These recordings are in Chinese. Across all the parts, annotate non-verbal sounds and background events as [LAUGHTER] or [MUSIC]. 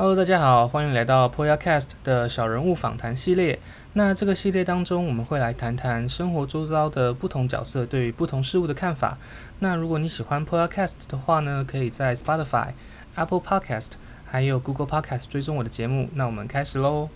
Hello，大家好，欢迎来到 Poyacast 的小人物访谈系列。那这个系列当中，我们会来谈谈生活周遭的不同角色对于不同事物的看法。那如果你喜欢 Poyacast 的话呢，可以在 Spotify、Apple Podcast 还有 Google Podcast 追踪我的节目。那我们开始喽。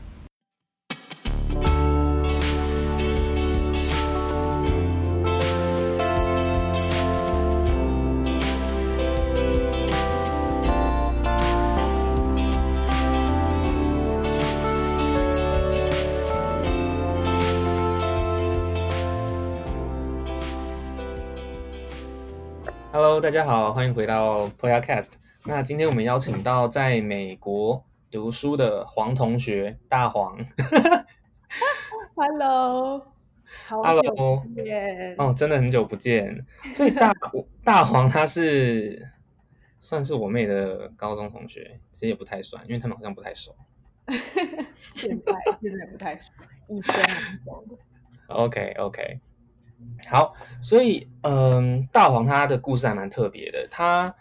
大家好，欢迎回到 Poyacast。那今天我们邀请到在美国读书的黄同学，大黄。Hello，好久不见。哦，真的很久不见。所以大 [LAUGHS] 大黄他是算是我妹的高中同学，其实也不太算，因为他们好像不太熟。[LAUGHS] 现在现在不太熟，以前很熟。OK OK。好，所以嗯，大黄他的故事还蛮特别的。他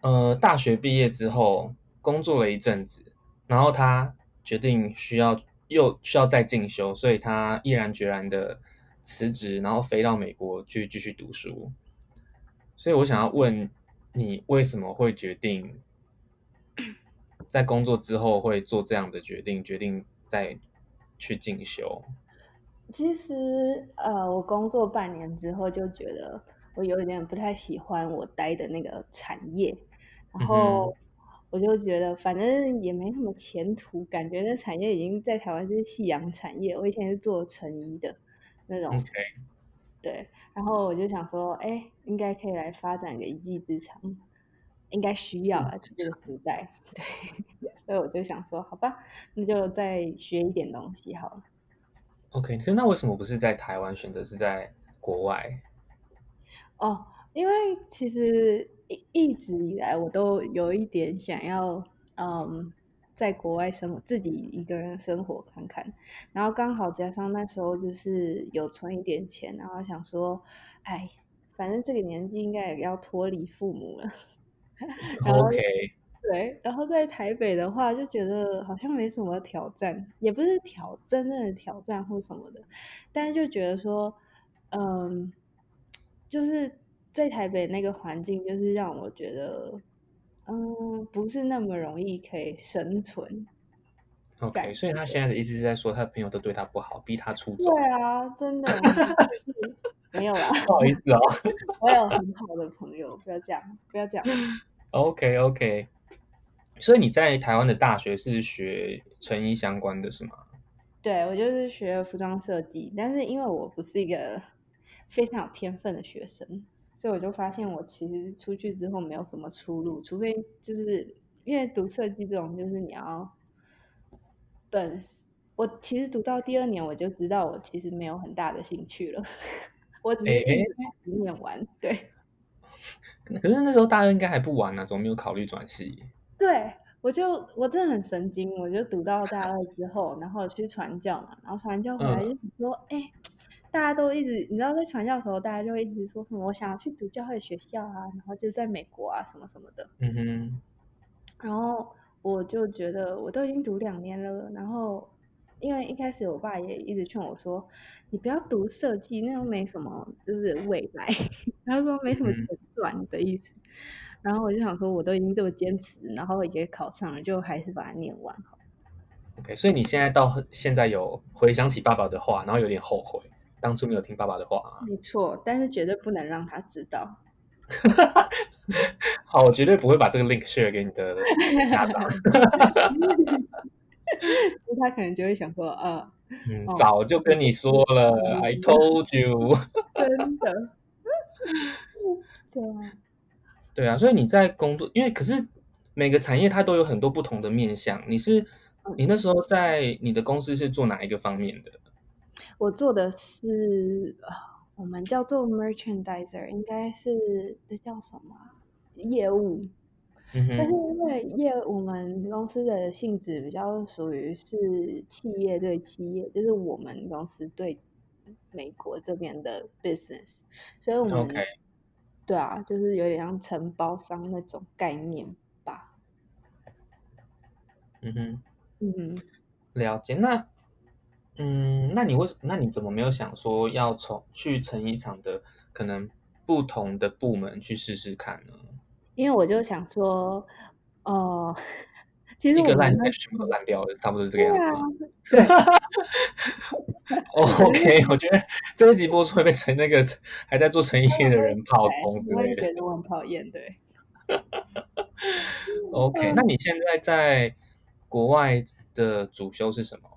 呃，大学毕业之后工作了一阵子，然后他决定需要又需要再进修，所以他毅然决然的辞职，然后飞到美国去继续读书。所以我想要问你，为什么会决定在工作之后会做这样的决定，决定再去进修？其实，呃，我工作半年之后就觉得我有一点不太喜欢我待的那个产业，然后我就觉得反正也没什么前途，感觉那产业已经在台湾是夕阳产业。我以前是做成衣的那种.对，然后我就想说，哎，应该可以来发展个一技之长，应该需要啊，这个时代，[LAUGHS] 对，所以我就想说，好吧，那就再学一点东西好了。OK，可是那为什么不是在台湾选择是在国外？哦，因为其实一一直以来我都有一点想要，嗯，在国外生活，自己一个人生活看看。然后刚好加上那时候就是有存一点钱，然后想说，哎，反正这个年纪应该也要脱离父母了。[LAUGHS] OK。对，然后在台北的话，就觉得好像没什么挑战，也不是挑真正的挑战或什么的，但是就觉得说，嗯，就是在台北那个环境，就是让我觉得，嗯，不是那么容易可以生存。OK，所以他现在的意思是在说，他的朋友都对他不好，逼他出走。对啊，真的没有啦，[LAUGHS] 不好意思哦，[LAUGHS] 我有很好的朋友，不要这样，不要这样。OK OK。所以你在台湾的大学是学成衣相关的是吗？对，我就是学服装设计，但是因为我不是一个 [LAUGHS] 非常有天分的学生，所以我就发现我其实出去之后没有什么出路，除非就是因为读设计这种，就是你要本我其实读到第二年我就知道我其实没有很大的兴趣了，我只是念玩，对。[LAUGHS] 可是那时候大二应该还不玩呢，怎么没有考虑转系？对，我就我真的很神经，我就读到大二之后，然后去传教嘛，然后传教回来就说，哎、嗯，大家都一直，你知道在传教的时候，大家就会一直说什么，我想要去读教会学校啊，然后就在美国啊，什么什么的。嗯哼。然后我就觉得，我都已经读两年了，然后因为一开始我爸也一直劝我说，你不要读设计，那又没什么，就是未来。他说没什么钱赚的意思。嗯然后我就想说，我都已经这么坚持，然后也考上了，就还是把它念完好。OK，所以你现在到现在有回想起爸爸的话，然后有点后悔当初没有听爸爸的话。没错，但是绝对不能让他知道。[LAUGHS] 好，我绝对不会把这个 link share 给你的家长。[LAUGHS] [LAUGHS] 他可能就会想说，啊，嗯，哦、早就跟你说了、嗯、，I told you。[LAUGHS] 真的。对啊。对啊，所以你在工作，因为可是每个产业它都有很多不同的面向。你是你那时候在你的公司是做哪一个方面的？我做的是我们叫做 merchandiser，应该是这叫什么业务？但是因为业我们公司的性质比较属于是企业对企业，就是我们公司对美国这边的 business，所以我们。对啊，就是有点像承包商那种概念吧。嗯哼，嗯哼，了解。那，嗯，那你为那你怎么没有想说要从去成衣厂的可能不同的部门去试试看呢？因为我就想说，哦、呃，[LAUGHS] 其实我一个烂掉，全部都烂掉了，差不多是这个样子。对啊。[LAUGHS] OK，我觉得这一集播出会被成那个还在做成意的人炮轰之类的。觉得我很讨厌，对。[LAUGHS] OK，那你现在在国外的主修是什么？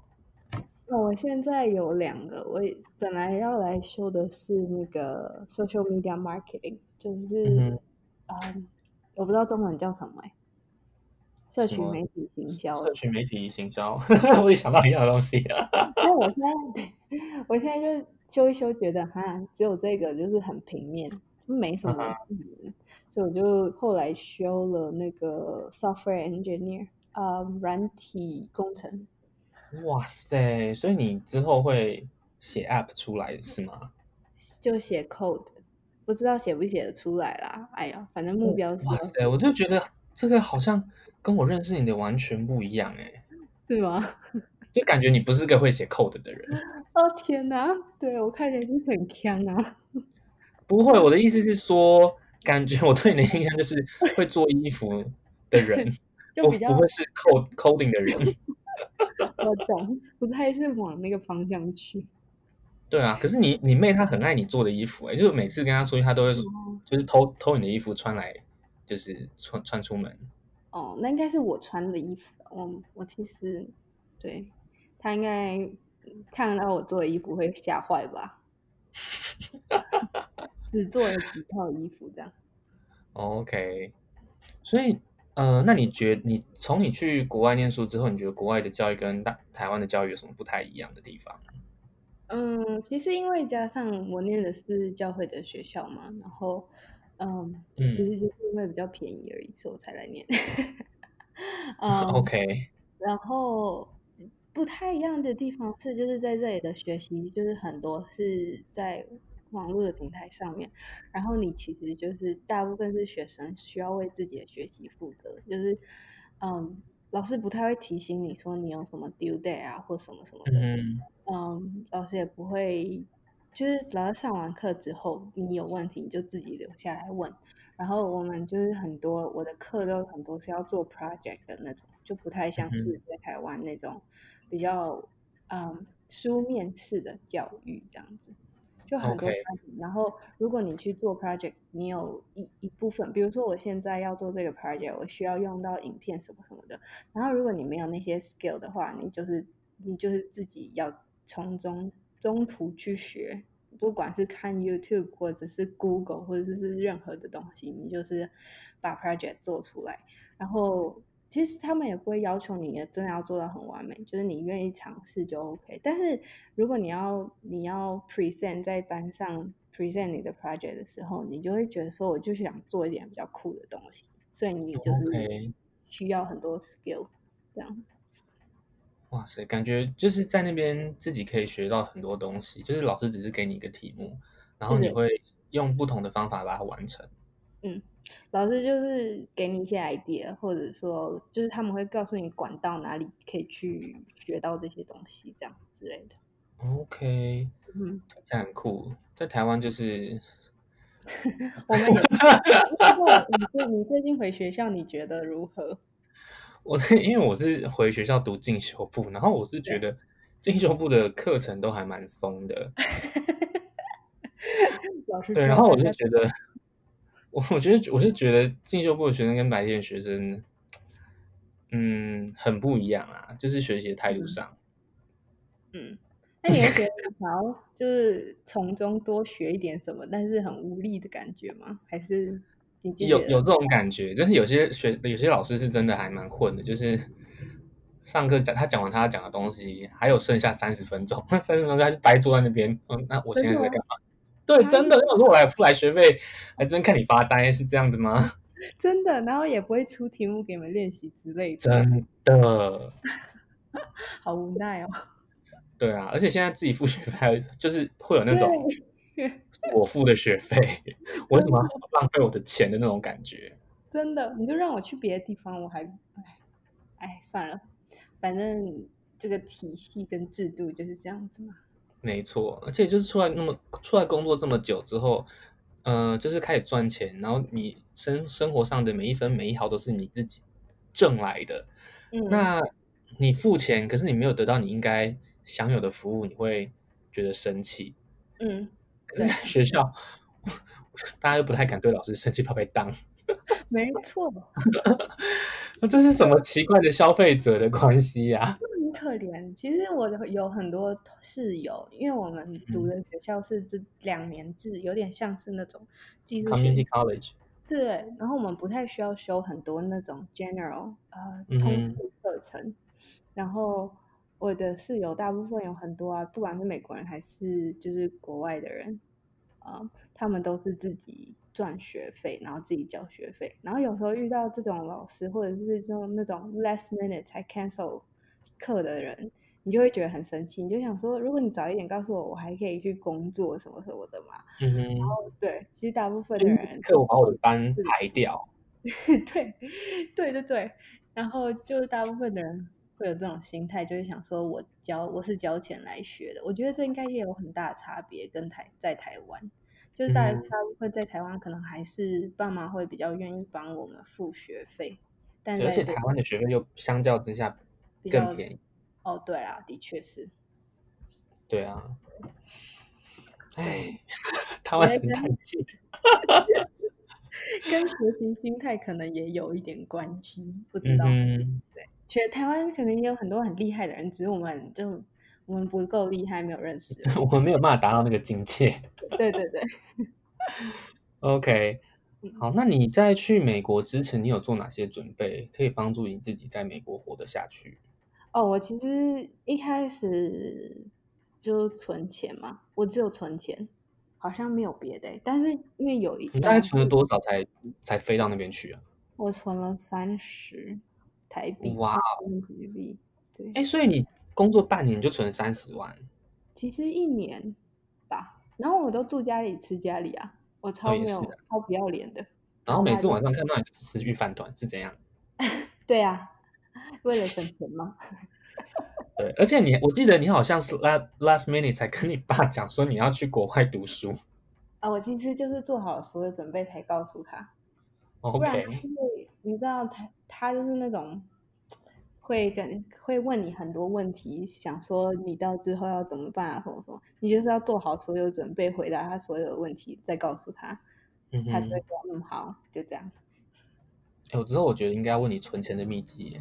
我现在有两个，我本来要来修的是那个 Social Media Marketing，就是嗯。嗯我不知道中文叫什么哎，社群媒体行销。社群媒体行销，我也想到一样的东西。[LAUGHS] 因为我现在，[LAUGHS] 我现在就修一修，觉得哈，只有这个就是很平面，就没什么、嗯。所以我就后来修了那个 Software Engineer，呃，软体工程。哇塞！所以你之后会写 App 出来是吗？就写 Code。不知道写不写得出来啦，哎呀，反正目标是。哇塞，我就觉得这个好像跟我认识你的完全不一样哎，是吗？[LAUGHS] 就感觉你不是个会写 code 的人。[LAUGHS] 哦天哪，对我看起来就是很强啊。[LAUGHS] 不会，我的意思是说，感觉我对你的印象就是会做衣服的人，就比较不，不会是 code coding 的人。我懂，不太是往那个方向去。对啊，可是你你妹她很爱你做的衣服哎，就是每次跟她出去，她都会说，就是偷偷你的衣服穿来，就是穿穿出门。哦，那应该是我穿的衣服。我我其实对她应该看到我做的衣服会吓坏吧？只做了几套衣服这样。[LAUGHS] OK，所以呃，那你觉得你从你去国外念书之后，你觉得国外的教育跟大台湾的教育有什么不太一样的地方？嗯，其实因为加上我念的是教会的学校嘛，然后，嗯，嗯其实就是因为比较便宜而已，所以我才来念。[LAUGHS] [LAUGHS] 嗯，OK。然后不太一样的地方是，就是在这里的学习，就是很多是在网络的平台上面，然后你其实就是大部分是学生需要为自己的学习负责，就是，嗯，老师不太会提醒你说你有什么 due date 啊，或什么什么的。嗯嗯，老师也不会，就是老师上完课之后，你有问题你就自己留下来问。然后我们就是很多我的课都很多是要做 project 的那种，就不太像是在台湾那种比较嗯书面式的教育这样子，就很多 project。然后如果你去做 project，你有一一部分，比如说我现在要做这个 project，我需要用到影片什么什么的。然后如果你没有那些 skill 的话，你就是你就是自己要。从中中途去学，不管是看 YouTube 或者是 Google 或者是任何的东西，你就是把 project 做出来。然后其实他们也不会要求你真的要做到很完美，就是你愿意尝试就 OK。但是如果你要你要 present 在班上 present 你的 project 的时候，你就会觉得说，我就是想做一点比较酷的东西，所以你就是需要很多 skill 这样。哇塞，感觉就是在那边自己可以学到很多东西，就是老师只是给你一个题目，然后你会用不同的方法把它完成。嗯，老师就是给你一些 idea，或者说就是他们会告诉你管道哪里可以去学到这些东西，这样之类的。OK，嗯，这样很酷。在台湾就是，[LAUGHS] 我们也，你最近回学校，你觉得如何？[LAUGHS] 我是因为我是回学校读进修部，然后我是觉得进修部的课程都还蛮松的。[LAUGHS] 对，然后我就觉得，我我觉得我是觉得进修部的学生跟白天的学生，嗯，很不一样啊，就是学习的态度上。嗯，那你会觉得想要就是从中多学一点什么，但是很无力的感觉吗？还是？有有这种感觉，就是有些学有些老师是真的还蛮混的，就是上课讲他讲完他讲的东西，还有剩下三十分钟，那三十分钟他就呆坐在那边。嗯，那我现在是在干嘛？对，真的。那我说我来付来学费，来这边看你发呆，是这样子吗？[LAUGHS] 真的，然后也不会出题目给你们练习之类的。真的，好无奈哦。对啊，而且现在自己付学费，还有就是会有那种。我付的学费，[LAUGHS] 我为什么要浪费我的钱的那种感觉？真的，你就让我去别的地方，我还，哎，哎，算了，反正这个体系跟制度就是这样子嘛。没错，而且就是出来那么出来工作这么久之后，呃，就是开始赚钱，然后你生生活上的每一分每一毫都是你自己挣来的。嗯，那你付钱，可是你没有得到你应该享有的服务，你会觉得生气。嗯，可是在学校，[LAUGHS] 大家又不太敢对老师生气，怕被当。没错，那 [LAUGHS] 这是什么奇怪的消费者的关系呀、啊？很可怜。其实我有很多室友，因为我们读的学校是这两年制，嗯、有点像是那种技术 College。对，然后我们不太需要修很多那种 General 呃通识课程。嗯、然后我的室友大部分有很多啊，不管是美国人还是就是国外的人啊、呃，他们都是自己。赚学费，然后自己交学费，然后有时候遇到这种老师，或者是这种那种 last minute 才 cancel 课的人，你就会觉得很生气，你就想说，如果你早一点告诉我，我还可以去工作什么什么的嘛。嗯哼。然后对，其实大部分的人，课我把我的班排掉。[LAUGHS] 对，对对对。然后就是大部分的人会有这种心态，就会想说我交我是交钱来学的，我觉得这应该也有很大的差别，跟台在台湾。就是大大部分在台湾，可能还是爸妈会比较愿意帮我们付学费，但而且台湾的学费又相较之下更便宜。哦，对啊，的确是。对啊。哎，[LAUGHS] 台湾生态系，跟学习心态可能也有一点关系，不知道。嗯。对，其实台湾可能也有很多很厉害的人，只是我们就。我们不够厉害，没有认识。[LAUGHS] 我们没有办法达到那个境界。对对对。[LAUGHS] OK，好，那你在去美国之前，你有做哪些准备，可以帮助你自己在美国活得下去？哦，我其实一开始就存钱嘛，我只有存钱，好像没有别的。但是因为有一，你大概存了多少才才飞到那边去啊？我存了三十台币。哇哦，台币。对，哎，所以你。工作半年就存了三十万，其实一年吧。然后我都住家里吃家里啊，我超没有、哦、超不要脸的。然后每次晚上看到你吃御饭团是怎样？[LAUGHS] 对啊，[LAUGHS] 为了省钱吗？[LAUGHS] 对，而且你我记得你好像是 last last minute 才跟你爸讲说你要去国外读书啊。我其实就是做好所有准备才告诉他。OK，因为你知道他他就是那种。会跟会问你很多问题，想说你到之后要怎么办啊？什么什么？你就是要做好所有准备，回答他所有的问题，再告诉他，他就会说嗯好，就这样。有时候我觉得应该要问你存钱的秘籍。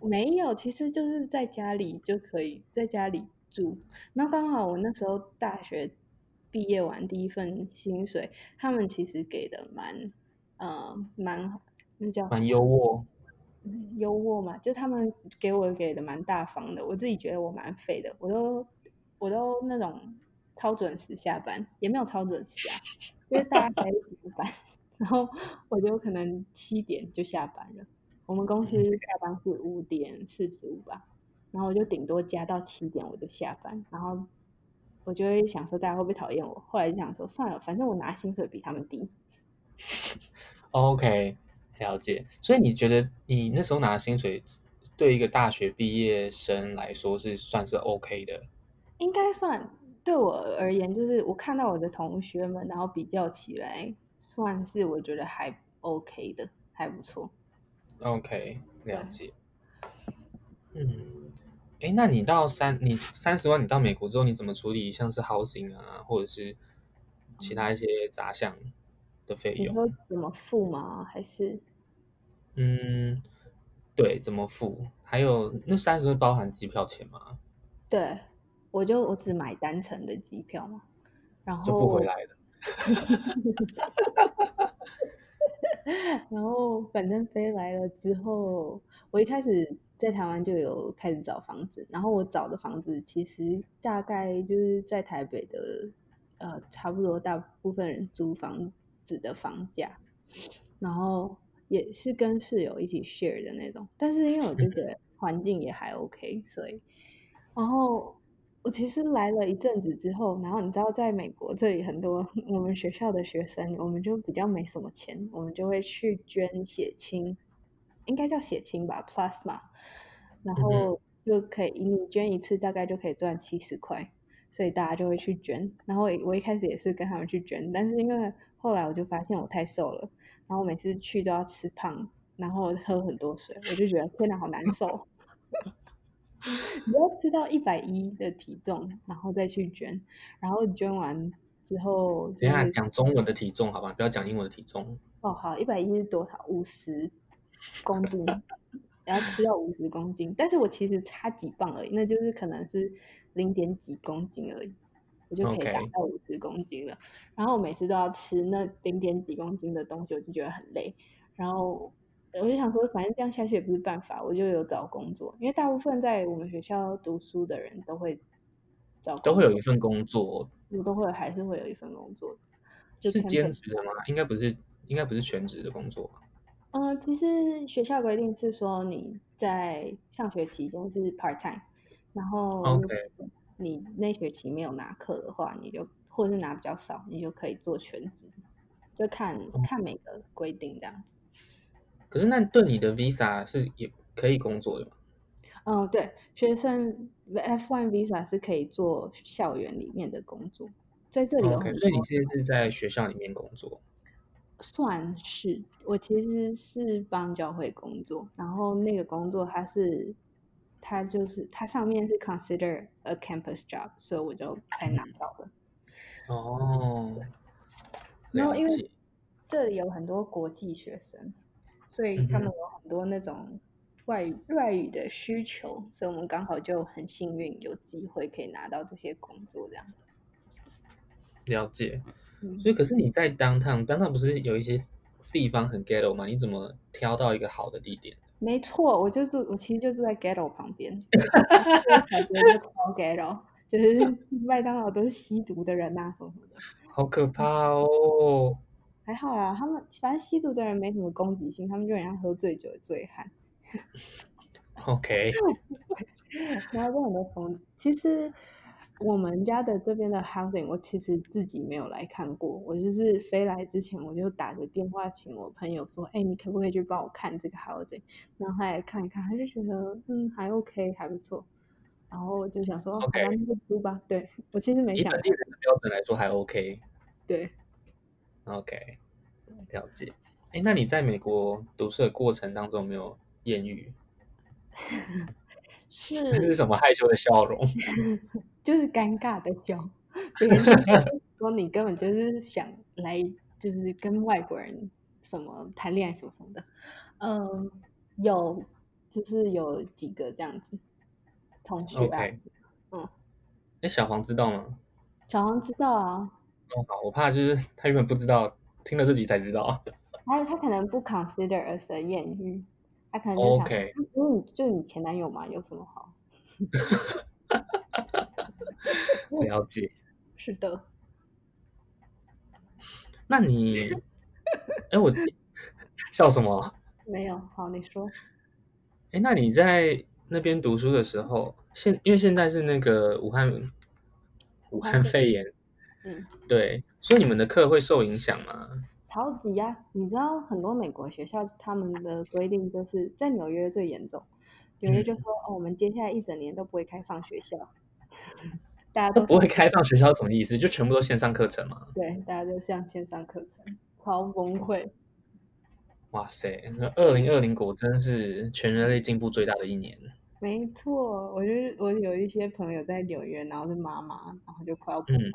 没有，其实就是在家里就可以在家里住。那刚好我那时候大学毕业完第一份薪水，他们其实给的蛮呃蛮那叫蛮优渥。优渥嘛，就他们给我给的蛮大方的，我自己觉得我蛮废的，我都我都那种超准时下班，也没有超准时啊，因为大家在一起班，然后我就可能七点就下班了。我们公司下班是五点四十五吧，然后我就顶多加到七点我就下班，然后我就会想说大家会不会讨厌我，后来就想说算了，反正我拿薪水比他们低。OK。了解，所以你觉得你那时候拿薪水，对一个大学毕业生来说是算是 OK 的？应该算，对我而言，就是我看到我的同学们，然后比较起来，算是我觉得还 OK 的，还不错。OK，了解。嗯，哎，那你到三，你三十万，你到美国之后，你怎么处理像是 housing 啊，或者是其他一些杂项？的费用，你说怎么付吗？还是，嗯，对，怎么付？还有那三十万包含机票钱吗？对，我就我只买单程的机票嘛，然后就不回来了。[LAUGHS] 然后反正飞来了之后，我一开始在台湾就有开始找房子，然后我找的房子其实大概就是在台北的，呃，差不多大部分人租房子。的房价，然后也是跟室友一起 share 的那种，但是因为我觉得环境也还 OK，所以，然后我其实来了一阵子之后，然后你知道，在美国这里很多我们学校的学生，我们就比较没什么钱，我们就会去捐血清，应该叫血清吧，plasma，然后就可以你捐一次大概就可以赚七十块，所以大家就会去捐。然后我一开始也是跟他们去捐，但是因为后来我就发现我太瘦了，然后我每次去都要吃胖，然后喝很多水，我就觉得天哪，好难受。你要吃到一百一的体重，然后再去捐，然后捐完之后，等下讲中文的体重好吧，不要讲英文的体重。哦，好，一百一是多少？五十公斤，然后吃到五十公斤，但是我其实差几磅而已，那就是可能是零点几公斤而已，我就可以达到五十公斤了。然后我每次都要吃那零点几公斤的东西，我就觉得很累。然后我就想说，反正这样下去也不是办法，我就有找工作，因为大部分在我们学校读书的人都会找工，都会有一份工作，我都会还是会有一份工作，是兼职的吗？应该不是。应该不是全职的工作。嗯，其实学校规定是说你在上学期间是 part time，然后你那学期没有拿课的话，你就或者是拿比较少，你就可以做全职，就看看每个规定这样子。可是那对你的 visa 是也可以工作的吗？嗯，对，学生 F1 visa 是可以做校园里面的工作，在这里有很多。Okay, 所以你现在是在学校里面工作？算是，我其实是帮教会工作，然后那个工作它是，它就是它上面是 consider a campus job，所以我就才拿到了。哦，然后因为这里有很多国际学生，所以他们有很多那种外语、嗯、外语的需求，所以我们刚好就很幸运有机会可以拿到这些工作，这样。了解。所以，可是你在 downtown，downtown 不是有一些地方很 ghetto 吗？你怎么挑到一个好的地点？没错，我就住，我其实就住在 ghetto 旁边，[LAUGHS] 感觉超 ghetto，就是麦当劳都是吸毒的人呐、啊，什么什么的，好可怕哦。还好啦，他们反正吸毒的人没什么攻击性，他们就很像喝醉酒的醉汉。[LAUGHS] OK，[LAUGHS] 然后就很多疯子，其实。我们家的这边的 housing，我其实自己没有来看过。我就是飞来之前，我就打个电话请我朋友说：“哎，你可不可以去帮我看这个 housing？” 然后他来看一看，他就觉得嗯还 OK 还不错。然后我就想说：“ OK，那就租吧。”对，我其实没想。以本地人的标准来说还 OK。对。OK，了解。哎，那你在美国读书的过程当中没有艳遇？[LAUGHS] 是。这是什么害羞的笑容？[LAUGHS] 就是尴尬的笑，[LAUGHS] 说你根本就是想来，就是跟外国人什么谈恋爱什么什么的，嗯，有，就是有几个这样子同学啊，okay. 嗯，哎，小黄知道吗？小黄知道啊。哦，好，我怕就是他原本不知道，听了这集才知道。[LAUGHS] 他他可能不 consider as a 艳遇，他可能就想，okay. 嗯，就你前男友嘛，有什么好？[LAUGHS] 了解，是的。那你，[LAUGHS] 哎，我笑什么？没有，好，你说。哎，那你在那边读书的时候，现因为现在是那个武汉武汉肺炎，嗯，对，所以你们的课会受影响吗？超级呀！你知道很多美国学校他们的规定就是在纽约最严重，纽约就说、嗯、哦，我们接下来一整年都不会开放学校。[LAUGHS] 大家都不会开放学校，什么意思？就全部都线上课程吗？对，大家都像线上课程，超崩溃。哇塞，那二零二零果真是全人类进步最大的一年。没错，我就是我有一些朋友在纽约，然后是妈妈，然后就快要崩溃，嗯，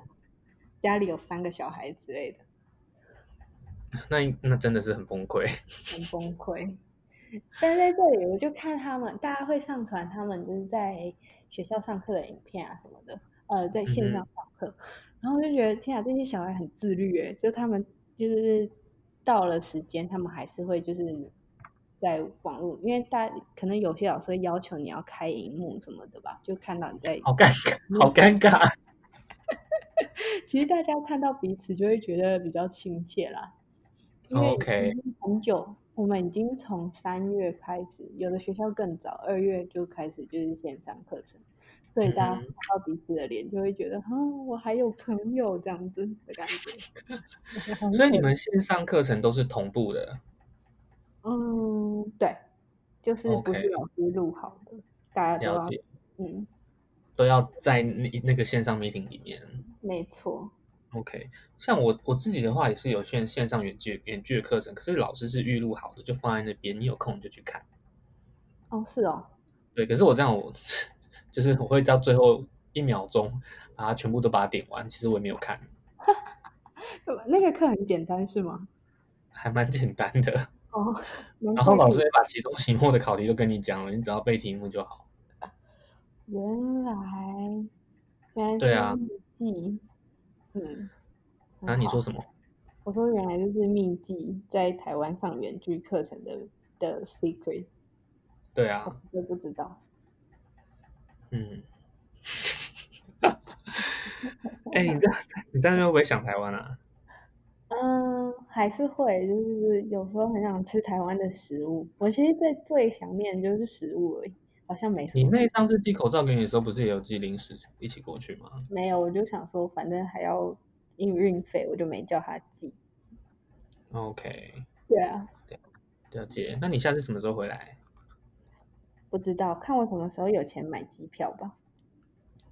家里有三个小孩之类的。[LAUGHS] 那那真的是很崩溃，很崩溃。但在这里，我就看他们，大家会上传他们就是在学校上课的影片啊什么的。呃，在线上上课，嗯，然后就觉得天啊，这些小孩很自律诶，就他们就是到了时间，他们还是会就是在网络，因为大可能有些老师会要求你要开荧幕什么的吧，就看到你在好尴尬，好尴尬。[LAUGHS] 其实大家看到彼此就会觉得比较亲切啦，因为很久.我们已经从三月开始，有的学校更早，二月就开始就是线上课程。所以大家看到彼此的脸，就会觉得，我还有朋友这样子的感觉。[LAUGHS] 所以你们线上课程都是同步的？嗯，对，就是不是老师录好的，大家都要嗯，都要在那那个线上 meeting 里面。没错。OK，像我我自己的话也是有线线上远距远距的课程，可是老师是预录好的，就放在那边，你有空就去看。哦，是哦。对，可是我这样我 [LAUGHS] 就是我会到最后一秒钟把它全部都把它点完，其实我也没有看。[LAUGHS] 那个课很简单是吗？还蛮简单的哦。然后老师也把期中、期末的考题都跟你讲了，你只要背题目就好。原来，原来对啊。嗯，那、啊、你说什么？我说原来就是秘技，在台湾上远距课程的的 secret。对啊，我不知道。嗯。[LAUGHS] 哎、欸，你这样你这样会不会想台湾啊？嗯，还是会，就是有时候很想吃台湾的食物。我其实最最想念的就是食物而已，好像没什么。你妹上次寄口罩给你的时候，不是也有寄零食一起过去吗？没有，我就想说，反正还要运运费，我就没叫她寄。OK。对啊。对，了解。那你下次什么时候回来？不知道，看我什么时候有钱买机票吧。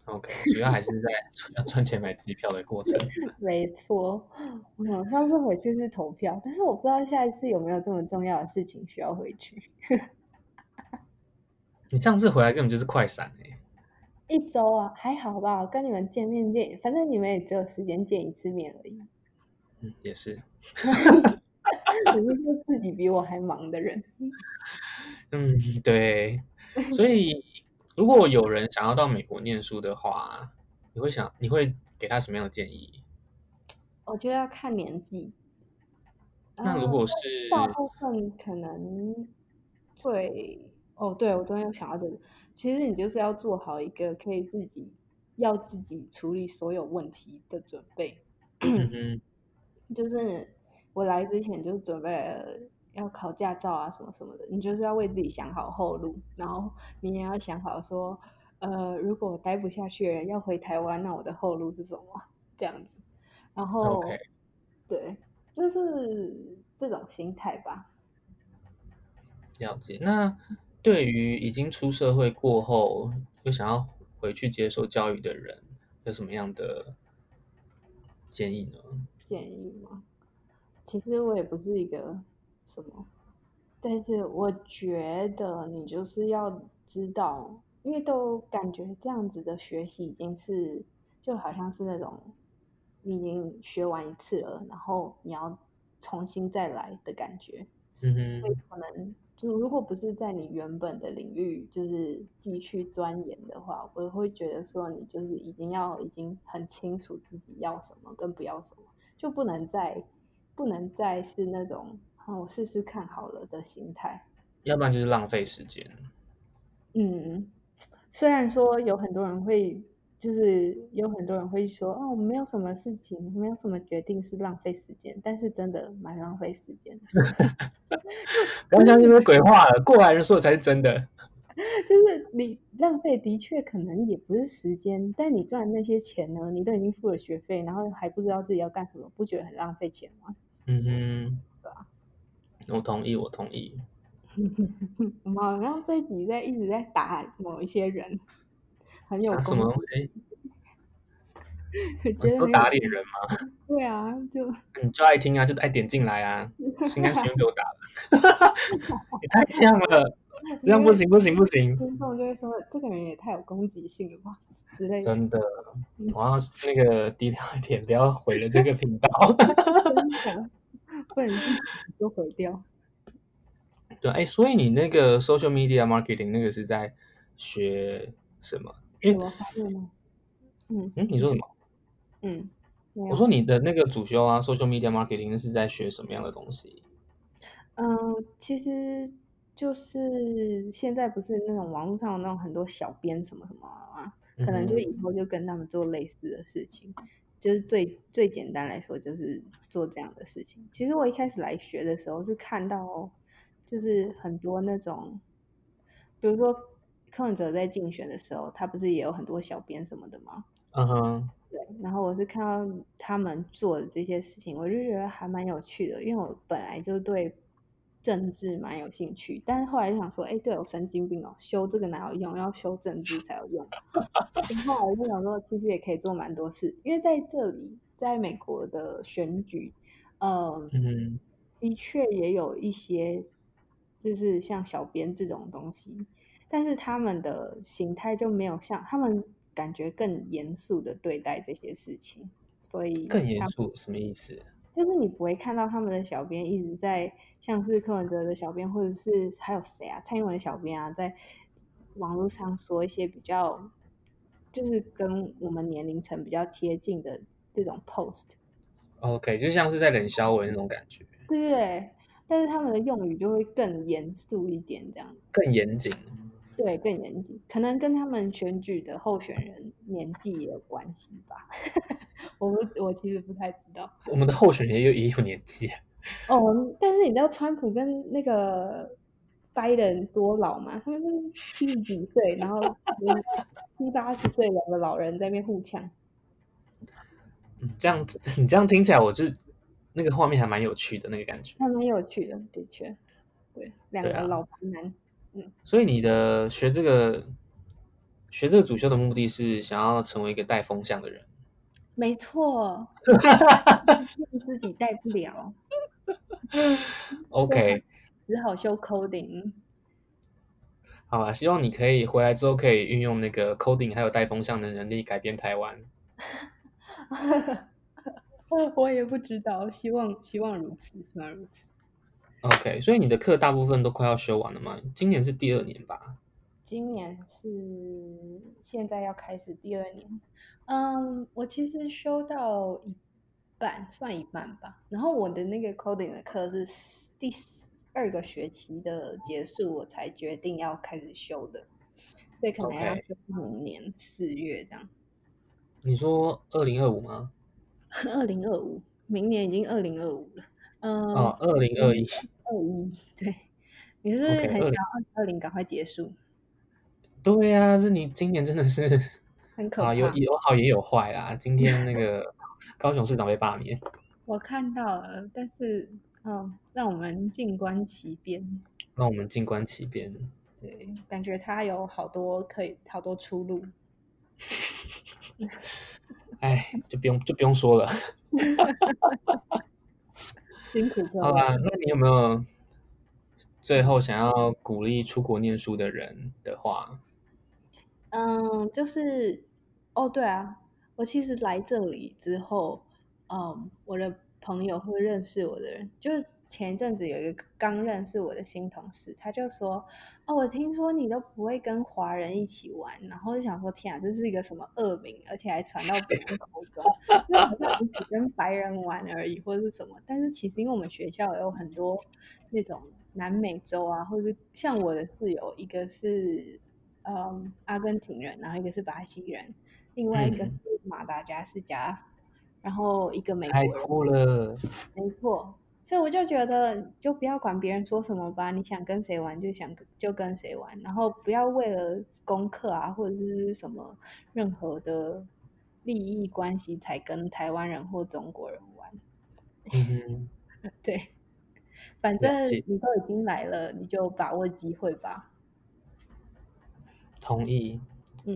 OK，主要还是在 [LAUGHS] 要赚钱买机票的过程。[LAUGHS] 没错，我上次回去是投票，但是我不知道下一次有没有这么重要的事情需要回去。[LAUGHS] 你上次回来根本就是快闪哎、欸！一周啊，还好吧？跟你们见面见，反正你们也只有时间见一次面而已。嗯，也是。[LAUGHS] 你是说自己比我还忙的人。嗯，对，所以。[LAUGHS] 如果有人想要到美国念书的话，你会想你会给他什么样的建议？我觉得要看年纪。那如果是大部分可能最哦，对，我昨天有想到这个，其实你就是要做好一个可以自己要自己处理所有问题的准备。嗯 [COUGHS] 就是我来之前就准备了。要考驾照啊，什么什么的，你就是要为自己想好后路，然后你也要想好说，呃，如果待不下去了，要回台湾，那我的后路是什么？[LAUGHS] 这样子，然后.对，就是这种心态吧。了解。那对于已经出社会过后又想要回去接受教育的人，有什么样的建议呢？建议吗？其实我也不是一个。什么？但是我觉得你就是要知道，因为都感觉这样子的学习已经是就好像是那种你已经学完一次了，然后你要重新再来的感觉。嗯哼。所以可能就如果不是在你原本的领域就是继续钻研的话，我会觉得说你就是已经要已经很清楚自己要什么跟不要什么，就不能再不能再是那种。我试试看好了的心态，要不然就是浪费时间。嗯，虽然说有很多人会，就是有很多人会说，哦，没有什么事情，没有什么决定是浪费时间，但是真的蛮浪费时间的。不要相信那些鬼话了，过来人说的才是真的。[LAUGHS] 就是你浪费的确可能也不是时间，但你赚那些钱呢，你都已经付了学费，然后还不知道自己要干什么，不觉得很浪费钱吗？[LAUGHS] 嗯哼。我同意，我同意。[LAUGHS] 我们好像这一集在一直在打某一些人，很有、啊、什么东西？[LAUGHS] 觉得都打脸人吗？[LAUGHS] 对啊，就你就爱听啊，就爱点进来啊，应该是给我打了。[LAUGHS] 也太呛了，这样不行不行不行。听众就会说，这个人也太有攻击性了吧之类的。真的，我要那个低调一点，不要毁了这个频道。不然就毁掉。对，哎，所以你那个 social media marketing 那个是在学什么？因为嗯嗯，你说什么？嗯，我说你的那个主修啊，social media marketing 是在学什么样的东西？嗯，其实就是现在不是那种网络上有那种很多小编什么什么啊，可能就以后就跟他们做类似的事情。就是最最简单来说，就是做这样的事情。其实我一开始来学的时候是看到，就是很多那种，比如说柯文哲在竞选的时候，他不是也有很多小编什么的吗？嗯哼，对。然后我是看到他们做的这些事情，我就觉得还蛮有趣的，因为我本来就对政治蛮有兴趣，但是后来就想说，哎，对，我神经病哦，修这个哪有用？要修政治才有用。[LAUGHS] 然后我就想说，其实也可以做蛮多事，因为在这里，在美国的选举，呃、嗯，的确也有一些，就是像小编这种东西，但是他们的形态就没有像他们感觉更严肃的对待这些事情，所以更严肃什么意思？就是你不会看到他们的小编一直在，像是柯文哲的小编，或者是还有谁啊，蔡英文的小编啊，在网络上说一些比较，就是跟我们年龄层比较贴近的这种 post。OK，就像是在冷消文那种感觉。对对，但是他们的用语就会更严肃一点，这样。更严谨。对，更严谨，可能跟他们选举的候选人年纪也有关系吧。[LAUGHS] 我不我其实不太知道。我们的候选人也有也有年纪。[LAUGHS] 哦，但是你知道川普跟那个拜登多老吗？他们都是七十几岁，然后七八十岁两个老人在那边互呛。嗯，这样你这样听起来，我就那个画面还蛮有趣的那个感觉。还蛮有趣的，的确。对，两个老白男。嗯，所以你的学这个学这个主修的目的是想要成为一个带风向的人？没错，[LAUGHS] 自己带不了。OK，只好修 coding。好啊，希望你可以回来之后可以运用那个 coding 还有带风向的能力改变台湾。[LAUGHS] 我也不知道，希望希望如此，希望如此。OK，所以你的课大部分都快要修完了吗？今年是第二年吧？今年是现在要开始第二年。嗯，我其实修到一半，算一半吧。然后我的那个 coding 的课是第二个学期的结束，我才决定要开始修的，所以可能要修明年四月这样。你说二零二五吗？二零二五，明年已经二零二五了。嗯，哦，二零二一，二一，对，你是不是很想要二零二零赶快结束？对呀、啊，是你今年真的是 [LAUGHS] 很可怕，有有好也有坏啊。今天那个 [LAUGHS] 高雄市长被罢免，[LAUGHS] 我看到了，但是，嗯，让我们静观其变。让我们静观其变。对，感觉他有好多可以，好多出路。哎，就不用就不用说了。辛苦好吧，那你有没有最后想要鼓励出国念书的人的话？嗯，就是哦，对啊，我其实来这里之后，嗯，我的朋友会认识我的人，就是。前一阵子有一个刚认识我的新同事，他就说：“哦，我听说你都不会跟华人一起玩，然后就想说，天啊，这是一个什么恶名，而且还传到别人口中，[LAUGHS] 就好像只跟白人玩而已，或者是什么。但是其实因为我们学校有很多那种南美洲啊，或者是像我的室友，一个是嗯阿根廷人，然后一个是巴西人，另外一个是马达加斯加，嗯、然后一个美国人。太酷了，没错。”所以我就觉得，就不要管别人说什么吧，你想跟谁玩就想就跟谁玩，然后不要为了功课啊或者是什么任何的利益关系才跟台湾人或中国人玩。嗯，[LAUGHS] 对，反正你都已经来了，你就把握机会吧。同意，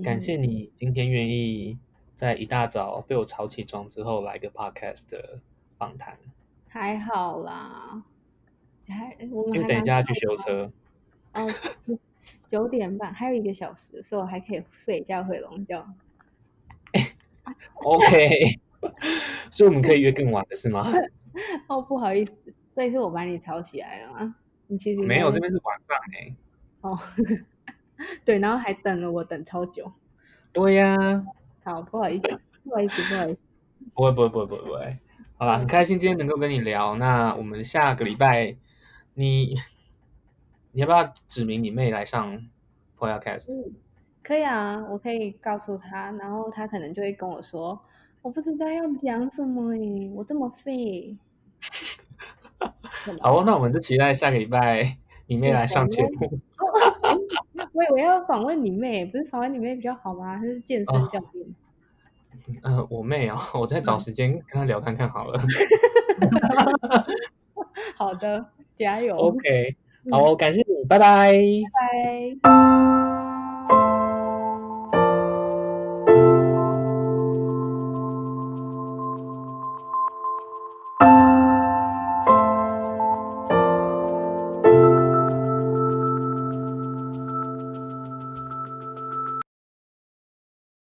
感谢你今天愿意在一大早被我吵起床之后来个 podcast 的访谈。还好啦，还我们还因为等一下要去修车。哦，九点半还有一个小时，所以我还可以睡一觉回笼觉。[LAUGHS] OK，[LAUGHS] 所以我们可以约更晚的是吗？[LAUGHS] 哦，不好意思，所以是我把你吵起来了吗？你其实没有，这边是晚上哎、欸。哦，对，然后还等了我等超久。对呀、啊。好，不好意思，不好意思，不好意思。不会，不会，不会，不会，不会。好吧，很开心今天能够跟你聊。那我们下个礼拜，你你要不要指明你妹来上 Podcast？嗯，可以啊，我可以告诉她，然后她可能就会跟我说，我不知道要讲什么诶，我这么废。[LAUGHS] 好，那我们就期待下个礼拜你妹来上节目。[LAUGHS] 我以为要访问你妹，不是访问你妹比较好吗？她是健身教练。呃，我妹啊、哦，[LAUGHS] 我再找时间跟她聊看看好了。[LAUGHS] [LAUGHS] 好的，加油。OK，好，感谢你，拜拜。拜拜。